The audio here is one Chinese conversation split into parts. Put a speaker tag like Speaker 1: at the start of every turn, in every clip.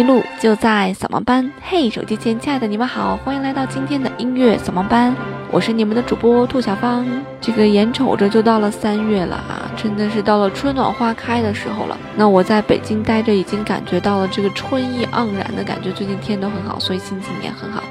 Speaker 1: 迷路就在扫盲班。嘿，手机前亲爱的你们好，欢迎来到今天的音乐扫盲班。我是你们的主播兔小芳。这个眼瞅着就到了三月了啊，真的是到了春暖花开的时候了。那我在北京待着，已经感觉到了这个春意盎然的感觉。最近天都很好，所以心情也很好。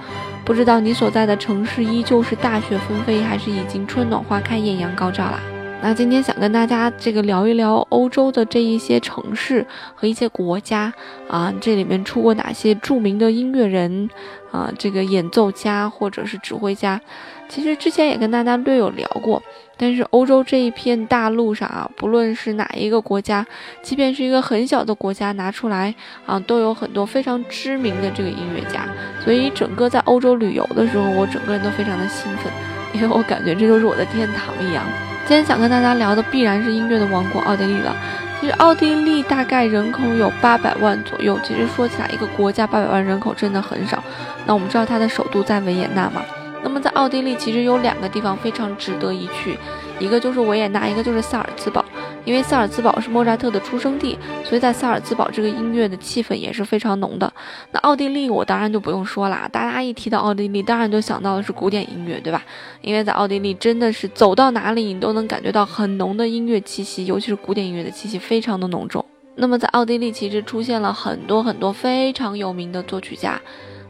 Speaker 1: 不知道你所在的城市依旧是大雪纷飞，还是已经春暖花开、艳阳高照啦？那今天想跟大家这个聊一聊欧洲的这一些城市和一些国家啊，这里面出过哪些著名的音乐人啊，这个演奏家或者是指挥家。其实之前也跟大家略有聊过，但是欧洲这一片大陆上啊，不论是哪一个国家，即便是一个很小的国家拿出来啊，都有很多非常知名的这个音乐家。所以整个在欧洲旅游的时候，我整个人都非常的兴奋，因为我感觉这就是我的天堂一样。今天想跟大家聊的必然是音乐的王国奥地利了。其实奥地利大概人口有八百万左右。其实说起来，一个国家八百万人口真的很少。那我们知道它的首都在维也纳嘛？那么在奥地利其实有两个地方非常值得一去，一个就是维也纳，一个就是萨尔茨堡。因为萨尔茨堡是莫扎特的出生地，所以在萨尔茨堡这个音乐的气氛也是非常浓的。那奥地利我当然就不用说啦，大家一提到奥地利，当然就想到的是古典音乐，对吧？因为在奥地利真的是走到哪里你都能感觉到很浓的音乐气息，尤其是古典音乐的气息非常的浓重。那么在奥地利其实出现了很多很多非常有名的作曲家。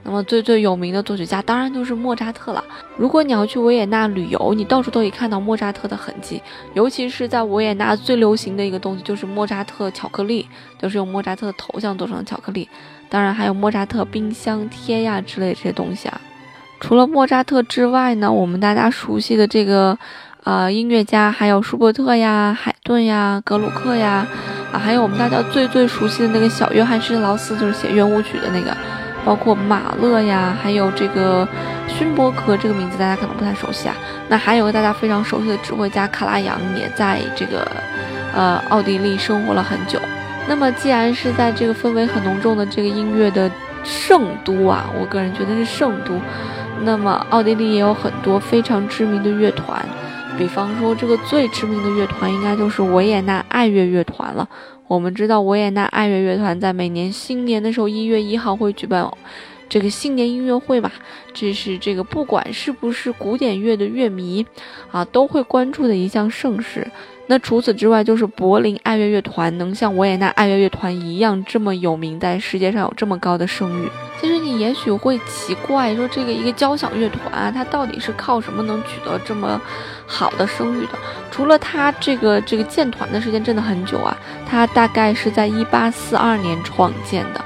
Speaker 1: 那么最最有名的作曲家当然就是莫扎特了。如果你要去维也纳旅游，你到处都可以看到莫扎特的痕迹。尤其是在维也纳最流行的一个东西就是莫扎特巧克力，就是用莫扎特的头像做成的巧克力。当然还有莫扎特冰箱贴呀之类这些东西啊。除了莫扎特之外呢，我们大家熟悉的这个呃音乐家还有舒伯特呀、海顿呀、格鲁克呀，啊还有我们大家最最熟悉的那个小约翰施特劳斯，就是写圆舞曲的那个。包括马勒呀，还有这个勋伯格这个名字大家可能不太熟悉啊。那还有个大家非常熟悉的指挥家卡拉扬，也在这个呃奥地利生活了很久。那么既然是在这个氛围很浓重的这个音乐的圣都啊，我个人觉得是圣都。那么奥地利也有很多非常知名的乐团，比方说这个最知名的乐团应该就是维也纳爱乐乐团了。我们知道维也纳爱乐乐团在每年新年的时候，一月一号会举办这个新年音乐会嘛？这是这个不管是不是古典乐的乐迷啊，都会关注的一项盛事。那除此之外，就是柏林爱乐乐团能像维也纳爱乐乐团一样这么有名，在世界上有这么高的声誉。其实你也许会奇怪，说这个一个交响乐团啊，它到底是靠什么能取得这么好的声誉的？除了他这个这个建团的时间真的很久啊，他大概是在一八四二年创建的。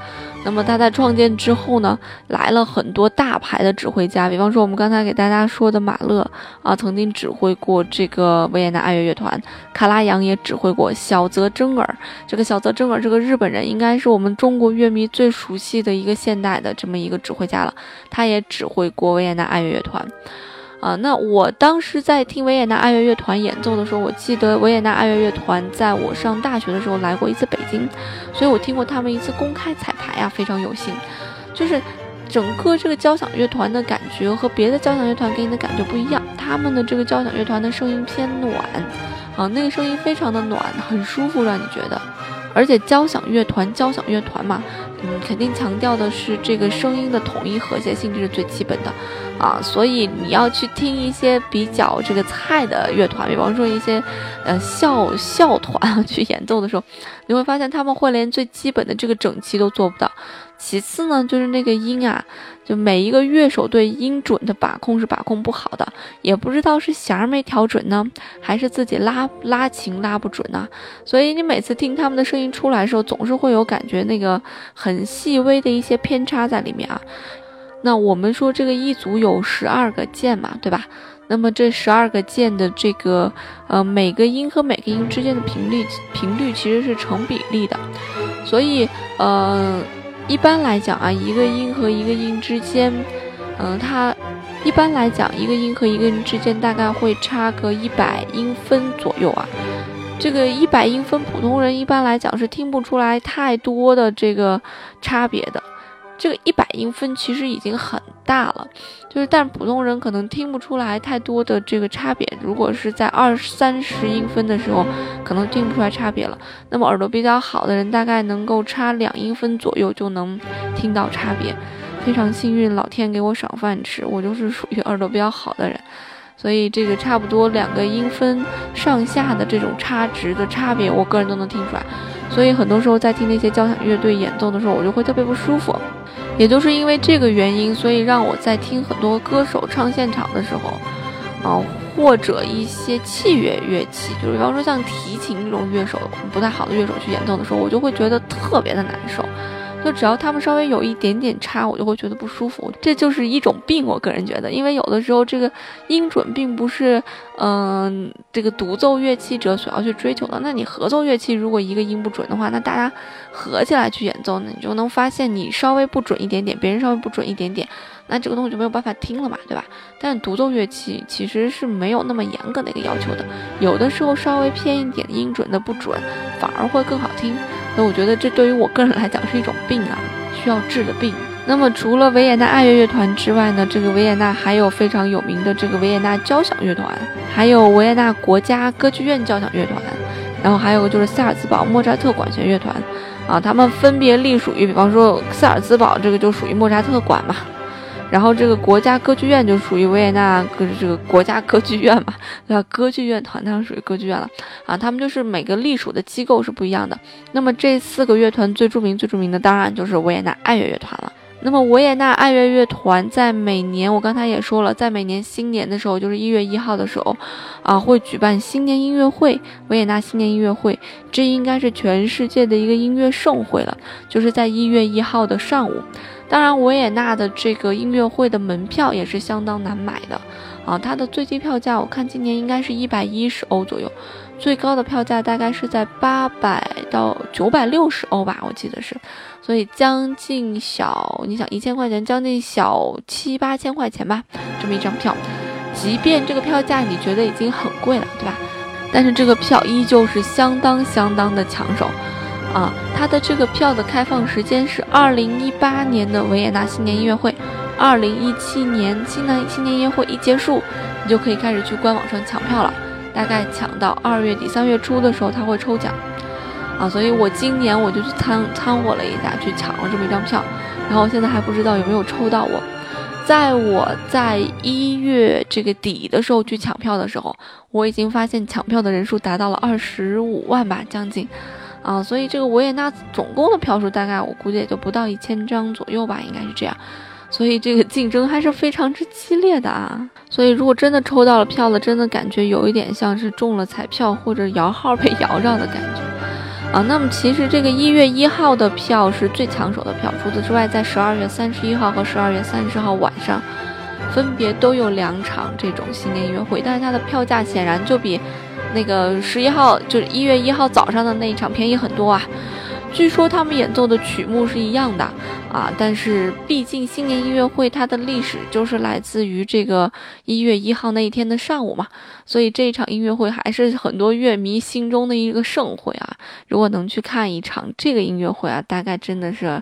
Speaker 1: 那么他在创建之后呢，来了很多大牌的指挥家，比方说我们刚才给大家说的马勒啊，曾经指挥过这个维也纳爱乐乐团；卡拉扬也指挥过小泽征尔。这个小泽征尔这个日本人，应该是我们中国乐迷最熟悉的一个现代的这么一个指挥家了。他也指挥过维也纳爱乐乐团。啊，那我当时在听维也纳爱乐乐团演奏的时候，我记得维也纳爱乐乐团在我上大学的时候来过一次北京，所以我听过他们一次公开彩排啊，非常有幸。就是整个这个交响乐团的感觉和别的交响乐团给你的感觉不一样，他们的这个交响乐团的声音偏暖，啊，那个声音非常的暖，很舒服，让你觉得。而且交响乐团，交响乐团嘛，嗯，肯定强调的是这个声音的统一和谐性，这是最基本的。啊，所以你要去听一些比较这个菜的乐团，比方说一些，呃校校团 去演奏的时候，你会发现他们会连最基本的这个整齐都做不到。其次呢，就是那个音啊，就每一个乐手对音准的把控是把控不好的，也不知道是弦儿没调准呢，还是自己拉拉琴拉不准呢。所以你每次听他们的声音出来的时候，总是会有感觉那个很细微的一些偏差在里面啊。那我们说这个一组有十二个键嘛，对吧？那么这十二个键的这个呃每个音和每个音之间的频率频率其实是成比例的，所以呃一般来讲啊，一个音和一个音之间，嗯，它一般来讲一个音和一个音之间大概会差个一百音分左右啊。这个一百音分，普通人一般来讲是听不出来太多的这个差别的。这个一百音分其实已经很大了，就是但普通人可能听不出来太多的这个差别。如果是在二三十音分的时候，可能听不出来差别了。那么耳朵比较好的人，大概能够差两音分左右就能听到差别。非常幸运，老天给我赏饭吃，我就是属于耳朵比较好的人，所以这个差不多两个音分上下的这种差值的差别，我个人都能听出来。所以很多时候在听那些交响乐队演奏的时候，我就会特别不舒服。也就是因为这个原因，所以让我在听很多歌手唱现场的时候，啊，或者一些器乐乐器，就是比方说像提琴这种乐手不太好的乐手去演奏的时候，我就会觉得特别的难受。就只要他们稍微有一点点差，我就会觉得不舒服。这就是一种病，我个人觉得，因为有的时候这个音准并不是，嗯，这个独奏乐器者所要去追求的。那你合奏乐器如果一个音不准的话，那大家合起来去演奏，呢你就能发现你稍微不准一点点，别人稍微不准一点点，那这个东西就没有办法听了嘛，对吧？但独奏乐器其实是没有那么严格的一个要求的，有的时候稍微偏一点音准的不准，反而会更好听。那我觉得这对于我个人来讲是一种病啊，需要治的病。那么除了维也纳爱乐乐团之外呢，这个维也纳还有非常有名的这个维也纳交响乐团，还有维也纳国家歌剧院交响乐团，然后还有就是萨尔茨堡莫扎特管弦乐团，啊，他们分别隶属于，比方说萨尔茨堡这个就属于莫扎特管嘛。然后这个国家歌剧院就属于维也纳歌这个国家歌剧院嘛，对吧？歌剧院团当然属于歌剧院了啊。他们就是每个隶属的机构是不一样的。那么这四个乐团最著名、最著名的当然就是维也纳爱乐乐团了。那么维也纳爱乐乐团在每年，我刚才也说了，在每年新年的时候，就是一月一号的时候，啊，会举办新年音乐会，维也纳新年音乐会。这应该是全世界的一个音乐盛会了，就是在一月一号的上午。当然，维也纳的这个音乐会的门票也是相当难买的啊！它的最低票价我看今年应该是一百一十欧左右，最高的票价大概是在八百到九百六十欧吧，我记得是。所以将近小，你想一千块钱，将近小七八千块钱吧，这么一张票。即便这个票价你觉得已经很贵了，对吧？但是这个票依旧是相当相当的抢手。啊，它的这个票的开放时间是二零一八年的维也纳新年音乐会，二零一七年新年新年音乐会一结束，你就可以开始去官网上抢票了。大概抢到二月底三月初的时候，他会抽奖。啊，所以我今年我就去参参和了一下，去抢了这么一张票，然后现在还不知道有没有抽到我。在我在一月这个底的时候去抢票的时候，我已经发现抢票的人数达到了二十五万吧，将近。啊，所以这个维也纳总共的票数大概我估计也就不到一千张左右吧，应该是这样。所以这个竞争还是非常之激烈的啊。所以如果真的抽到了票了，真的感觉有一点像是中了彩票或者摇号被摇着的感觉啊。那么其实这个一月一号的票是最抢手的票，除此之外，在十二月三十一号和十二月三十号晚上，分别都有两场这种新年音乐会，但是它的票价显然就比。那个十一号就是一月一号早上的那一场便宜很多啊，据说他们演奏的曲目是一样的啊，但是毕竟新年音乐会它的历史就是来自于这个一月一号那一天的上午嘛，所以这一场音乐会还是很多乐迷心中的一个盛会啊。如果能去看一场这个音乐会啊，大概真的是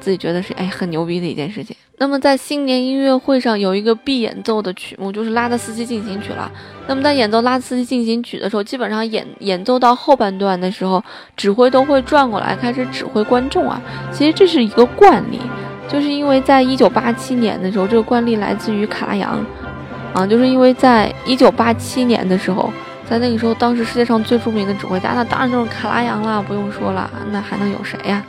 Speaker 1: 自己觉得是哎很牛逼的一件事情。那么在新年音乐会上有一个必演奏的曲目，就是拉德斯基进行曲了。那么在演奏拉德斯基进行曲的时候，基本上演演奏到后半段的时候，指挥都会转过来开始指挥观众啊。其实这是一个惯例，就是因为在一九八七年的时候，这个惯例来自于卡拉扬，啊，就是因为在一九八七年的时候，在那个时候，当时世界上最著名的指挥家，那当然就是卡拉扬了，不用说了，那还能有谁呀？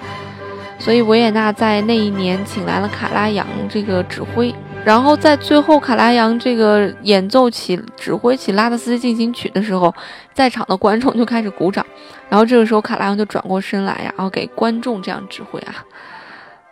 Speaker 1: 所以维也纳在那一年请来了卡拉扬这个指挥，然后在最后卡拉扬这个演奏起、指挥起拉德斯进行曲的时候，在场的观众就开始鼓掌，然后这个时候卡拉扬就转过身来呀，然后给观众这样指挥啊，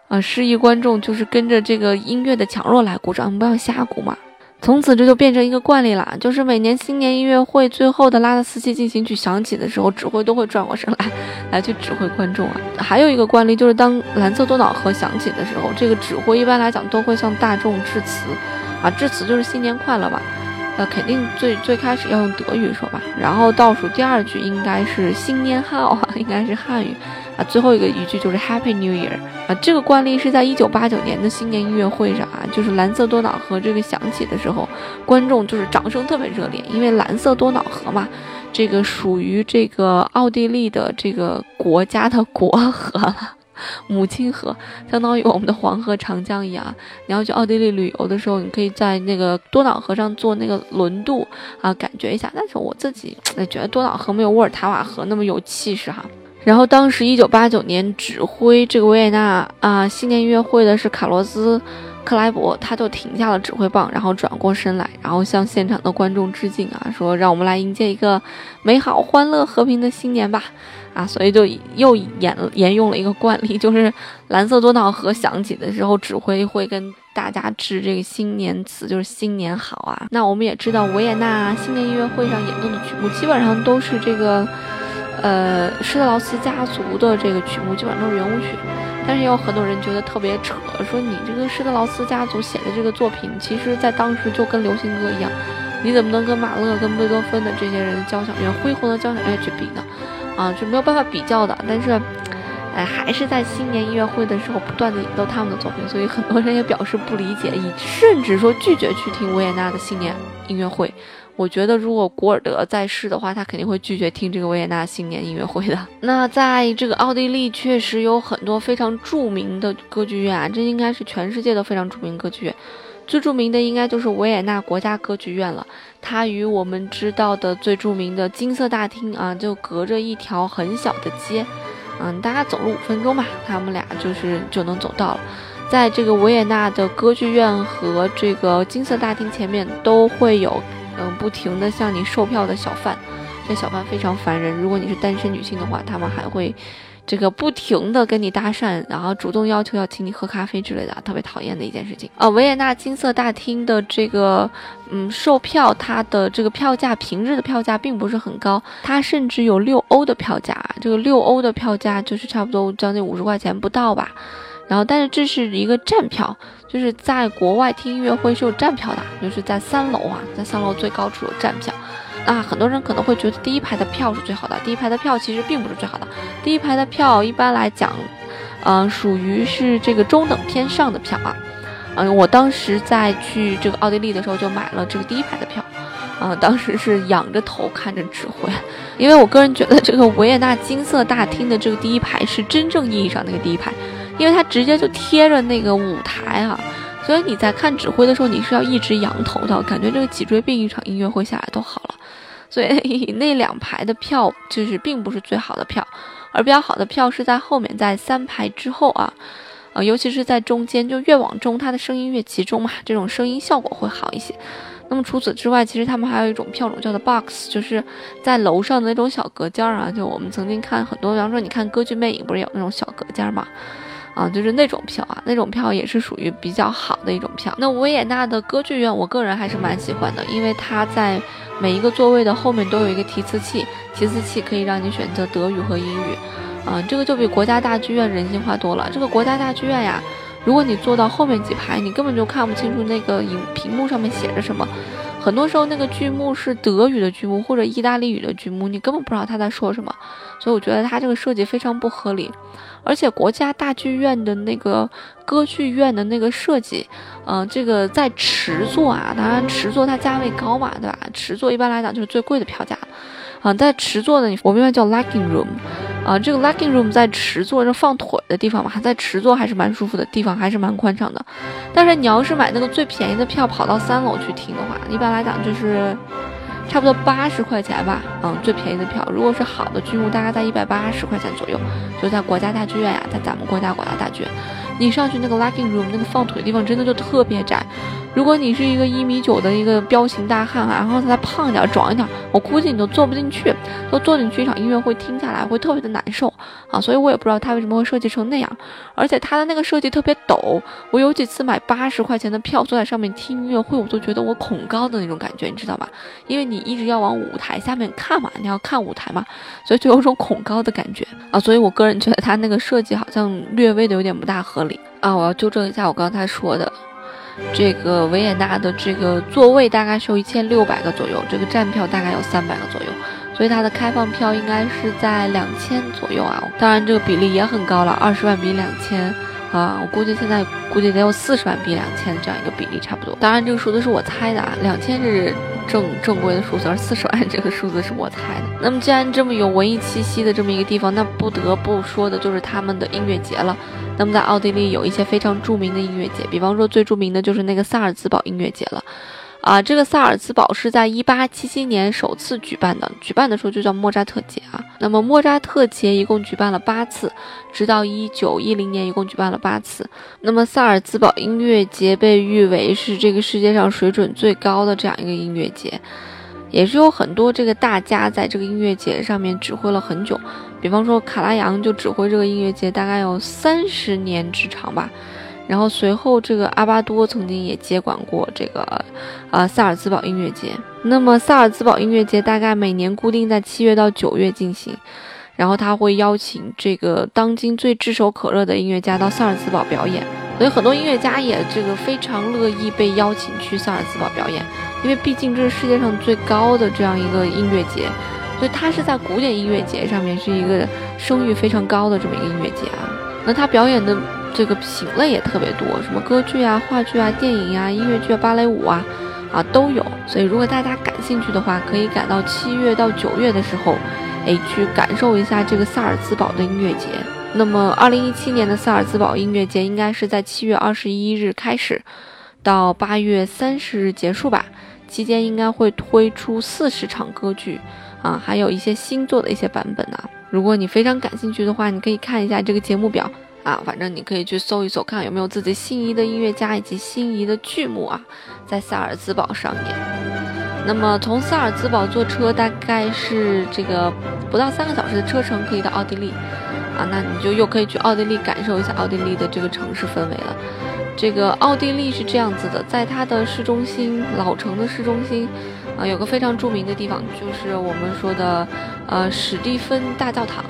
Speaker 1: 啊，示意观众就是跟着这个音乐的强弱来鼓掌，不要瞎鼓嘛。从此这就变成一个惯例了，就是每年新年音乐会最后的拉德斯基进行曲响起的时候，指挥都会转过身来，来去指挥观众啊。还有一个惯例就是，当蓝色多瑙河响起的时候，这个指挥一般来讲都会向大众致辞，啊，致辞就是新年快乐吧。呃，肯定最最开始要用德语说吧，然后倒数第二句应该是新年好，应该是汉语，啊，最后一个一句就是 Happy New Year 啊。这个惯例是在一九八九年的新年音乐会上啊，就是蓝色多瑙河这个响起的时候，观众就是掌声特别热烈，因为蓝色多瑙河嘛，这个属于这个奥地利的这个国家的国河。母亲河相当于我们的黄河、长江一样。你要去奥地利旅游的时候，你可以在那个多瑙河上坐那个轮渡啊，感觉一下。但是我自己觉得多瑙河没有沃尔塔瓦河那么有气势哈。然后当时一九八九年指挥这个维也纳啊新年音乐会的是卡洛斯。克莱伯他就停下了指挥棒，然后转过身来，然后向现场的观众致敬啊，说让我们来迎接一个美好、欢乐、和平的新年吧！啊，所以就又沿沿用了一个惯例，就是蓝色多瑙河响起的时候，指挥会跟大家致这个新年词，就是新年好啊。那我们也知道，维也纳新年音乐会上演奏的曲目基本上都是这个，呃，施特劳斯家族的这个曲目，基本上都是圆舞曲。但是也有很多人觉得特别扯，说你这个施特劳斯家族写的这个作品，其实在当时就跟流行歌一样，你怎么能跟马勒、跟贝多芬的这些人交响乐、恢宏的交响乐去比呢？啊，就没有办法比较的。但是，哎，还是在新年音乐会的时候不断的演奏他们的作品，所以很多人也表示不理解，以甚至说拒绝去听维也纳的新年音乐会。我觉得，如果古尔德在世的话，他肯定会拒绝听这个维也纳新年音乐会的。那在这个奥地利，确实有很多非常著名的歌剧院啊，这应该是全世界都非常著名歌剧院。最著名的应该就是维也纳国家歌剧院了。它与我们知道的最著名的金色大厅啊，就隔着一条很小的街，嗯，大家走路五分钟吧，他们俩就是就能走到了。在这个维也纳的歌剧院和这个金色大厅前面都会有。嗯，不停的向你售票的小贩，这小贩非常烦人。如果你是单身女性的话，他们还会这个不停的跟你搭讪，然后主动要求要请你喝咖啡之类的，特别讨厌的一件事情。呃，维也纳金色大厅的这个嗯售票，它的这个票价平日的票价并不是很高，它甚至有六欧的票价。这个六欧的票价就是差不多将近五十块钱不到吧。然后，但是这是一个站票，就是在国外听音乐会是有站票的，就是在三楼啊，在三楼最高处有站票。那很多人可能会觉得第一排的票是最好的，第一排的票其实并不是最好的。第一排的票一般来讲，嗯，属于是这个中等偏上的票啊。嗯，我当时在去这个奥地利的时候就买了这个第一排的票，啊，当时是仰着头看着指挥，因为我个人觉得这个维也纳金色大厅的这个第一排是真正意义上那个第一排。因为它直接就贴着那个舞台啊，所以你在看指挥的时候，你是要一直仰头的，感觉这个脊椎病一场音乐会下来都好了。所以那两排的票就是并不是最好的票，而比较好的票是在后面，在三排之后啊，呃，尤其是在中间，就越往中，它的声音越集中嘛，这种声音效果会好一些。那么除此之外，其实他们还有一种票种叫做 box，就是在楼上的那种小隔间儿啊，就我们曾经看很多，比方说你看歌剧魅影，不是有那种小隔间吗？啊，就是那种票啊，那种票也是属于比较好的一种票。那维也纳的歌剧院，我个人还是蛮喜欢的，因为它在每一个座位的后面都有一个提词器，提词器可以让你选择德语和英语。嗯，这个就比国家大剧院人性化多了。这个国家大剧院呀，如果你坐到后面几排，你根本就看不清楚那个影屏幕上面写着什么。很多时候那个剧目是德语的剧目或者意大利语的剧目，你根本不知道他在说什么。所以我觉得他这个设计非常不合理。而且国家大剧院的那个歌剧院的那个设计，嗯，这个在池座啊，当然池座它价位高嘛，对吧？池座一般来讲就是最贵的票价，啊，在池座的我们一般叫 lugging room，啊，这个 lugging room 在池座这放腿的地方嘛，在池座还是蛮舒服的地方，还是蛮宽敞的。但是你要是买那个最便宜的票，跑到三楼去听的话，一般来讲就是。差不多八十块钱吧，嗯，最便宜的票，如果是好的剧目，大概在一百八十块钱左右，就在国家大剧院呀，在咱们国家国家大剧院，你上去那个 lugging room 那个放腿的地方，真的就特别窄。如果你是一个一米九的一个彪形大汉啊，然后再胖一点、壮一点，我估计你都坐不进去，都坐进去一场音乐会听下来会特别的难受啊！所以我也不知道他为什么会设计成那样，而且他的那个设计特别陡。我有几次买八十块钱的票坐在上面听音乐会，我都觉得我恐高的那种感觉，你知道吗？因为你一直要往舞台下面看嘛，你要看舞台嘛，所以就有种恐高的感觉啊！所以我个人觉得他那个设计好像略微的有点不大合理啊！我要纠正一下我刚才说的。这个维也纳的这个座位大概是有一千六百个左右，这个站票大概有三百个左右，所以它的开放票应该是在两千左右啊。当然这个比例也很高了，二十万比两千。啊，我估计现在估计得有四十万比两千这样一个比例差不多。当然，这个数字是我猜的啊，两千是正正规的数字，而四十万这个数字是我猜的。那么，既然这么有文艺气息的这么一个地方，那不得不说的就是他们的音乐节了。那么，在奥地利有一些非常著名的音乐节，比方说最著名的就是那个萨尔茨堡音乐节了。啊，这个萨尔茨堡是在一八七七年首次举办的，举办的时候就叫莫扎特节啊。那么莫扎特节一共举办了八次，直到一九一零年一共举办了八次。那么萨尔茨堡音乐节被誉为是这个世界上水准最高的这样一个音乐节，也是有很多这个大家在这个音乐节上面指挥了很久，比方说卡拉扬就指挥这个音乐节大概有三十年之长吧。然后随后，这个阿巴多曾经也接管过这个，呃，萨尔茨堡音乐节。那么萨尔茨堡音乐节大概每年固定在七月到九月进行，然后他会邀请这个当今最炙手可热的音乐家到萨尔茨堡表演，所以很多音乐家也这个非常乐意被邀请去萨尔茨堡表演，因为毕竟这是世界上最高的这样一个音乐节，所以他是在古典音乐节上面是一个声誉非常高的这么一个音乐节啊。那他表演的。这个品类也特别多，什么歌剧啊、话剧啊、电影啊、音乐剧、芭蕾舞啊，啊都有。所以如果大家感兴趣的话，可以赶到七月到九月的时候，哎，去感受一下这个萨尔茨堡的音乐节。那么，二零一七年的萨尔茨堡音乐节应该是在七月二十一日开始，到八月三十日结束吧。期间应该会推出四十场歌剧，啊，还有一些新作的一些版本啊。如果你非常感兴趣的话，你可以看一下这个节目表。啊，反正你可以去搜一搜，看有没有自己心仪的音乐家以及心仪的剧目啊，在萨尔茨堡上演。那么从萨尔茨堡坐车大概是这个不到三个小时的车程可以到奥地利，啊，那你就又可以去奥地利感受一下奥地利的这个城市氛围了。这个奥地利是这样子的，在它的市中心，老城的市中心，啊，有个非常著名的地方，就是我们说的，呃，史蒂芬大教堂。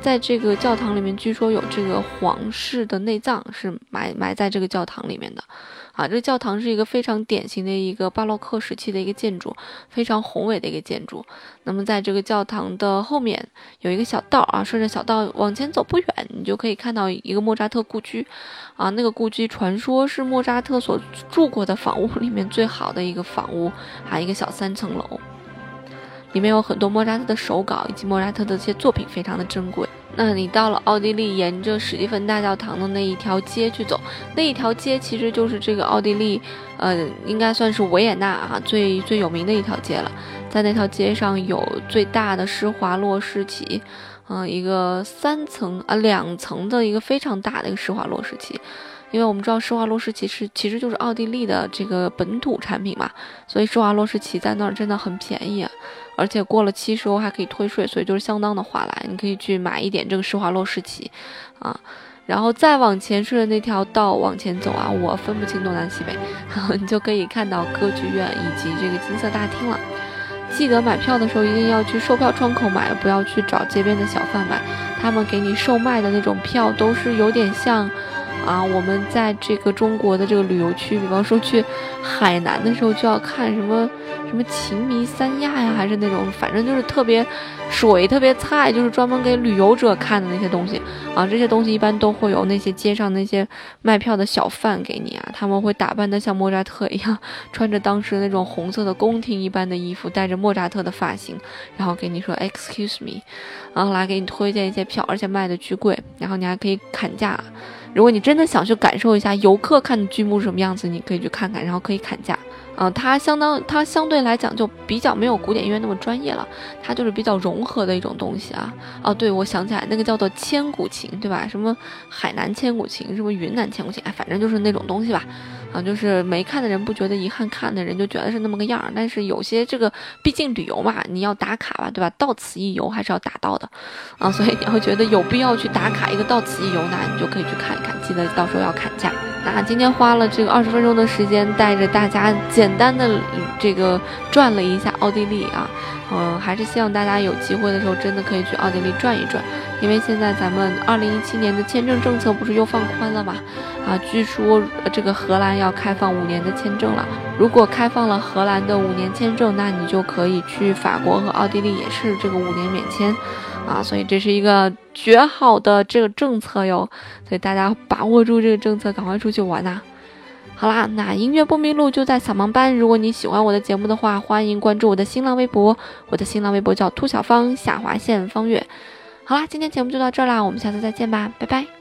Speaker 1: 在这个教堂里面，据说有这个皇室的内脏是埋埋在这个教堂里面的，啊，这个教堂是一个非常典型的一个巴洛克时期的一个建筑，非常宏伟的一个建筑。那么在这个教堂的后面有一个小道啊，顺着小道往前走不远，你就可以看到一个莫扎特故居，啊，那个故居传说是莫扎特所住过的房屋里面最好的一个房屋，还有一个小三层楼。里面有很多莫扎特的手稿以及莫扎特的一些作品，非常的珍贵。那你到了奥地利，沿着史蒂芬大教堂的那一条街去走，那一条街其实就是这个奥地利，呃，应该算是维也纳啊最最有名的一条街了。在那条街上有最大的施华洛世奇，嗯，一个三层啊两层的一个非常大的一个施华洛世奇。因为我们知道施华洛世奇是其实就是奥地利的这个本土产品嘛，所以施华洛世奇在那儿真的很便宜啊，而且过了期时候还可以退税，所以就是相当的划来，你可以去买一点这个施华洛世奇，啊，然后再往前顺着那条道往前走啊，我分不清东南西北，你就可以看到歌剧院以及这个金色大厅了。记得买票的时候一定要去售票窗口买，不要去找街边的小贩买，他们给你售卖的那种票都是有点像。啊，我们在这个中国的这个旅游区，比方说去海南的时候，就要看什么什么情迷三亚呀，还是那种，反正就是特别水、特别菜，就是专门给旅游者看的那些东西啊。这些东西一般都会有那些街上那些卖票的小贩给你啊，他们会打扮的像莫扎特一样，穿着当时那种红色的宫廷一般的衣服，戴着莫扎特的发型，然后给你说 Excuse me，然后来给你推荐一些票，而且卖的巨贵，然后你还可以砍价。如果你真的想去感受一下游客看的剧目是什么样子，你可以去看看，然后可以砍价。啊，它相当，它相对来讲就比较没有古典音乐那么专业了，它就是比较融合的一种东西啊。哦，对，我想起来，那个叫做千古情，对吧？什么海南千古情，什么云南千古情，哎，反正就是那种东西吧。啊，就是没看的人不觉得遗憾，看的人就觉得是那么个样儿。但是有些这个，毕竟旅游嘛，你要打卡吧，对吧？到此一游还是要打到的，啊，所以你会觉得有必要去打卡一个到此一游，那你就可以去看一看，记得到时候要砍价。那今天花了这个二十分钟的时间，带着大家简单的这个转了一下奥地利啊，嗯，还是希望大家有机会的时候真的可以去奥地利转一转，因为现在咱们二零一七年的签证政策不是又放宽了嘛？啊，据说这个荷兰要开放五年的签证了，如果开放了荷兰的五年签证，那你就可以去法国和奥地利也是这个五年免签。啊，所以这是一个绝好的这个政策哟，所以大家把握住这个政策，赶快出去玩呐！好啦，那音乐不迷路就在扫盲班。如果你喜欢我的节目的话，欢迎关注我的新浪微博，我的新浪微博叫兔小芳下划线方月。好啦，今天节目就到这啦，我们下次再见吧，拜拜。